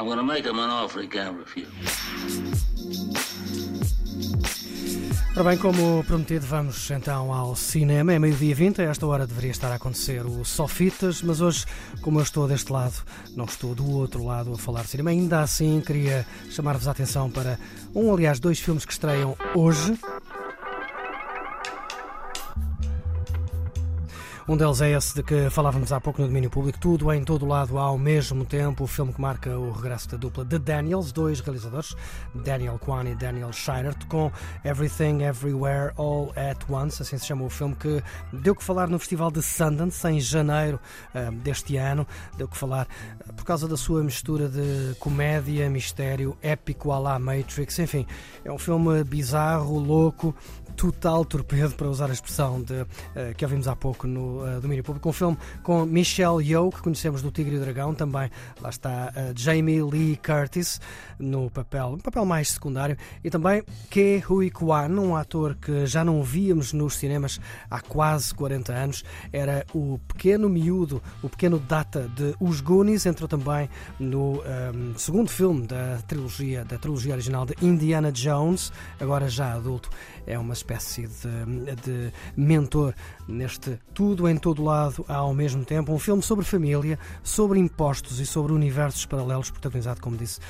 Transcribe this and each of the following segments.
I'm gonna make him an offer he can't. Ora bem, como prometido, vamos então ao cinema. É meio-dia 20, a esta hora deveria estar a acontecer o Sofitas, mas hoje, como eu estou deste lado, não estou do outro lado a falar de cinema. Ainda assim, queria chamar-vos a atenção para um, aliás, dois filmes que estreiam hoje. Um deles é esse de que falávamos há pouco no domínio público, tudo em todo lado ao mesmo tempo, o filme que marca o regresso da dupla The Daniels, dois realizadores, Daniel Kwan e Daniel Scheinert, com Everything Everywhere All at Once, assim se chama o filme, que deu que falar no Festival de Sundance em janeiro uh, deste ano, deu que falar uh, por causa da sua mistura de comédia, mistério, épico à la Matrix, enfim, é um filme bizarro, louco, total torpedo, para usar a expressão de, uh, que ouvimos há pouco no uh, domínio público. Um filme com Michelle Yeoh, que conhecemos do Tigre e o Dragão, também lá está uh, Jamie Lee Curtis no papel, um papel mais secundário, e também Ke Huy Quan, um ator que já não víamos nos cinemas há quase 40 anos. Era o pequeno miúdo, o pequeno data de Os Goonies, entrou também no um, segundo filme da trilogia, da trilogia original de Indiana Jones, agora já adulto é uma espécie de, de mentor neste tudo em todo lado ao mesmo tempo. Um filme sobre família, sobre impostos e sobre universos paralelos, protagonizado, como disse,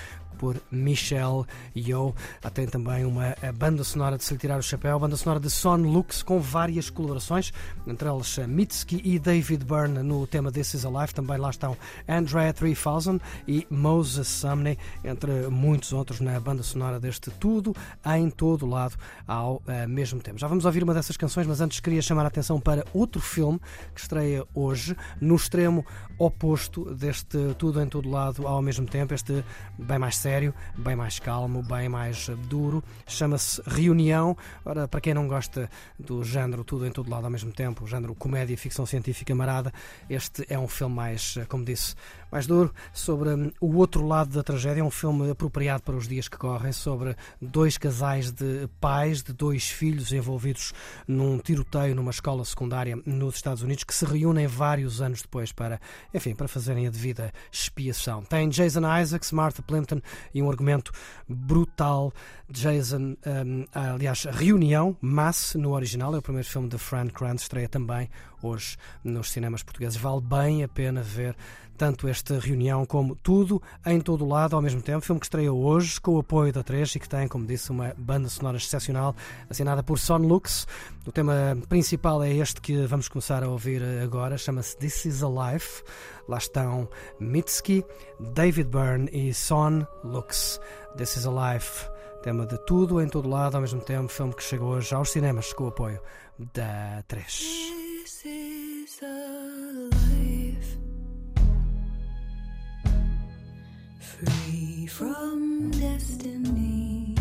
por Michelle Yeoh. Tem também uma banda sonora de se lhe tirar o chapéu, banda sonora de Son Lux, com várias colaborações, entre elas Mitski e David Byrne no tema This Is Alive. Também lá estão Andrea 3000 e Moses Sumney, entre muitos outros na banda sonora deste Tudo em todo lado ao uh, mesmo tempo. Já vamos ouvir uma dessas canções, mas antes queria chamar a atenção para outro filme que estreia hoje, no extremo oposto deste Tudo em todo lado ao mesmo tempo, este bem mais sério bem mais calmo, bem mais duro. Chama-se Reunião. Ora, para quem não gosta do género tudo em todo lado ao mesmo tempo, o género comédia, ficção científica marada, este é um filme mais, como disse, mais duro, sobre hum, o outro lado da tragédia. É um filme apropriado para os dias que correm, sobre dois casais de pais de dois filhos envolvidos num tiroteio numa escola secundária nos Estados Unidos que se reúnem vários anos depois para, enfim, para fazerem a devida expiação. Tem Jason Isaacs, Martha Plimpton e um argumento brutal. Jason, um, aliás, Reunião, Mass no original, é o primeiro filme de Frank Krantz, estreia também hoje nos cinemas portugueses. Vale bem a pena ver tanto esta reunião como tudo em todo lado ao mesmo tempo. Filme que estreia hoje com o apoio da 3 e que tem, como disse, uma banda sonora excepcional assinada por Son Lux. O tema principal é este que vamos começar a ouvir agora, chama-se This Is a Life. Lá estão Mitski, David Byrne e Son Lux. This Is a Life. Tema de tudo em todo lado ao mesmo tempo. Filme que chegou hoje aos cinemas com o apoio da 3. Free from destiny.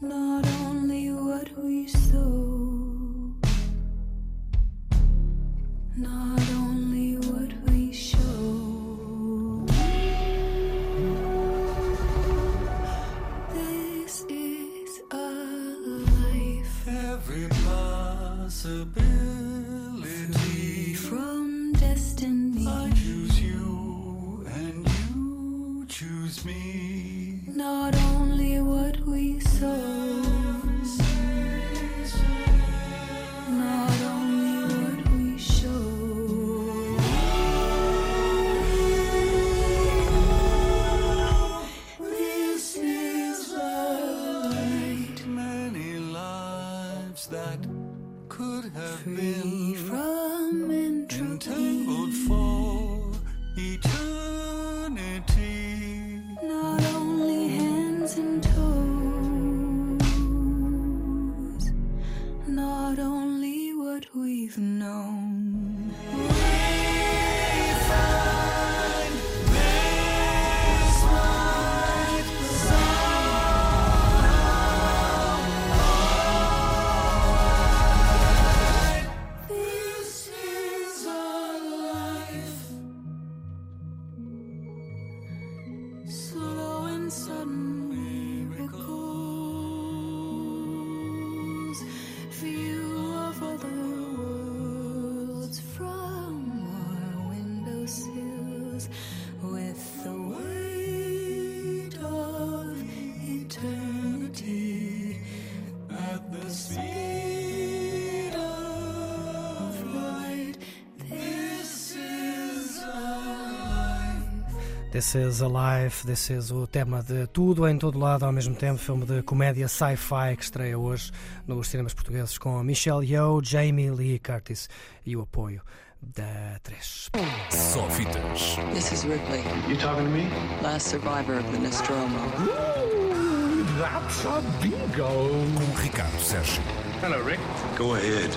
Not only what we sow, that could have Free been from entropy. entangled for eternity. Not only hands and toes. Not only what we've known. slow and sudden. This is Alive, this is o tema de tudo em todo lado ao mesmo tempo, filme de comédia sci-fi que estreia hoje nos cinemas portugueses com Michelle Yeoh, Jamie Lee Curtis e o apoio da 3. Só fitas. This is Ripley, You talking to me? last survivor of the Nostromo. That's a bingo. Com Ricardo Sérgio. Hello, Rick. Go ahead.